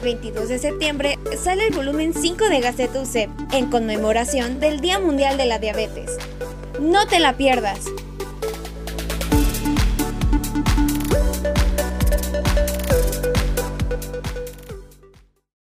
el 22 de septiembre sale el volumen 5 de Gaceta UCEP en conmemoración del Día Mundial de la Diabetes. No te la pierdas.